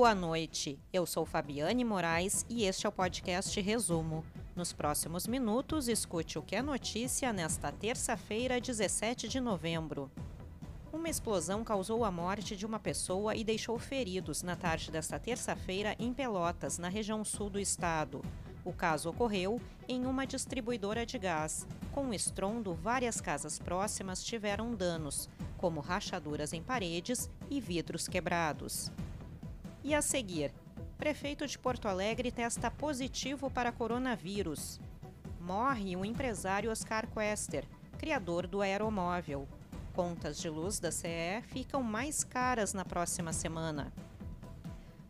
Boa noite. Eu sou Fabiane Moraes e este é o podcast Resumo. Nos próximos minutos, escute o que é notícia nesta terça-feira, 17 de novembro. Uma explosão causou a morte de uma pessoa e deixou feridos na tarde desta terça-feira em Pelotas, na região sul do estado. O caso ocorreu em uma distribuidora de gás. Com o estrondo, várias casas próximas tiveram danos, como rachaduras em paredes e vidros quebrados. E a seguir, prefeito de Porto Alegre testa positivo para coronavírus. Morre o empresário Oscar Quester, criador do aeromóvel. Contas de luz da CE ficam mais caras na próxima semana.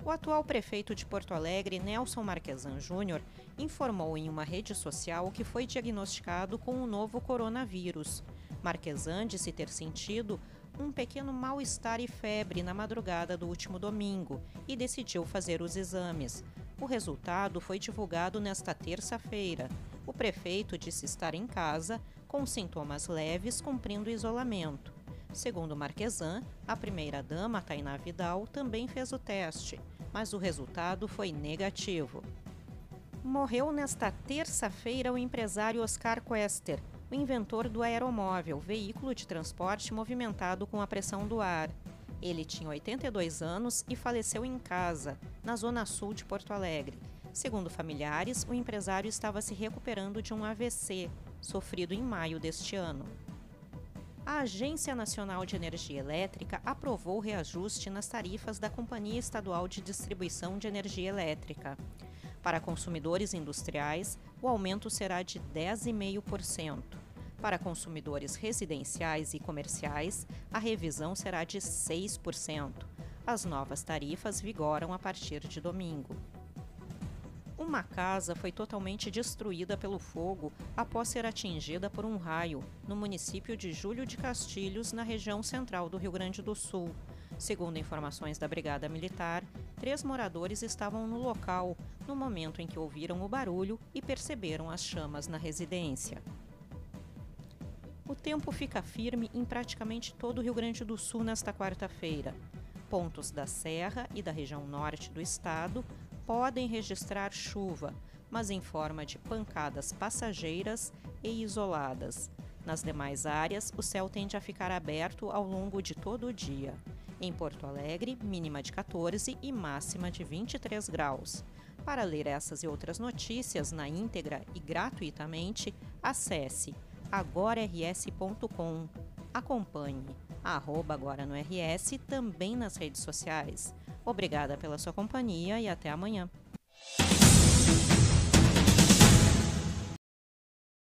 O atual prefeito de Porto Alegre, Nelson Marquesan Júnior, informou em uma rede social que foi diagnosticado com o novo coronavírus. Marquesan disse ter sentido um pequeno mal-estar e febre na madrugada do último domingo e decidiu fazer os exames. O resultado foi divulgado nesta terça-feira. O prefeito disse estar em casa, com sintomas leves, cumprindo isolamento. Segundo Marquesan, a primeira-dama, Tainá Vidal, também fez o teste, mas o resultado foi negativo. Morreu nesta terça-feira o empresário Oscar Quester, o inventor do aeromóvel, veículo de transporte movimentado com a pressão do ar. Ele tinha 82 anos e faleceu em casa, na zona sul de Porto Alegre. Segundo familiares, o empresário estava se recuperando de um AVC, sofrido em maio deste ano a Agência Nacional de Energia Elétrica aprovou reajuste nas tarifas da Companhia Estadual de Distribuição de Energia Elétrica. Para consumidores industriais, o aumento será de 10,5%. Para consumidores residenciais e comerciais, a revisão será de 6%. As novas tarifas vigoram a partir de domingo. Uma casa foi totalmente destruída pelo fogo após ser atingida por um raio no município de Júlio de Castilhos, na região central do Rio Grande do Sul. Segundo informações da Brigada Militar, três moradores estavam no local no momento em que ouviram o barulho e perceberam as chamas na residência. O tempo fica firme em praticamente todo o Rio Grande do Sul nesta quarta-feira. Pontos da Serra e da região norte do estado podem registrar chuva, mas em forma de pancadas passageiras e isoladas. Nas demais áreas, o céu tende a ficar aberto ao longo de todo o dia. Em Porto Alegre, mínima de 14 e máxima de 23 graus. Para ler essas e outras notícias na íntegra e gratuitamente, acesse agorars.com. Acompanhe arroba agora no RS também nas redes sociais. Obrigada pela sua companhia e até amanhã.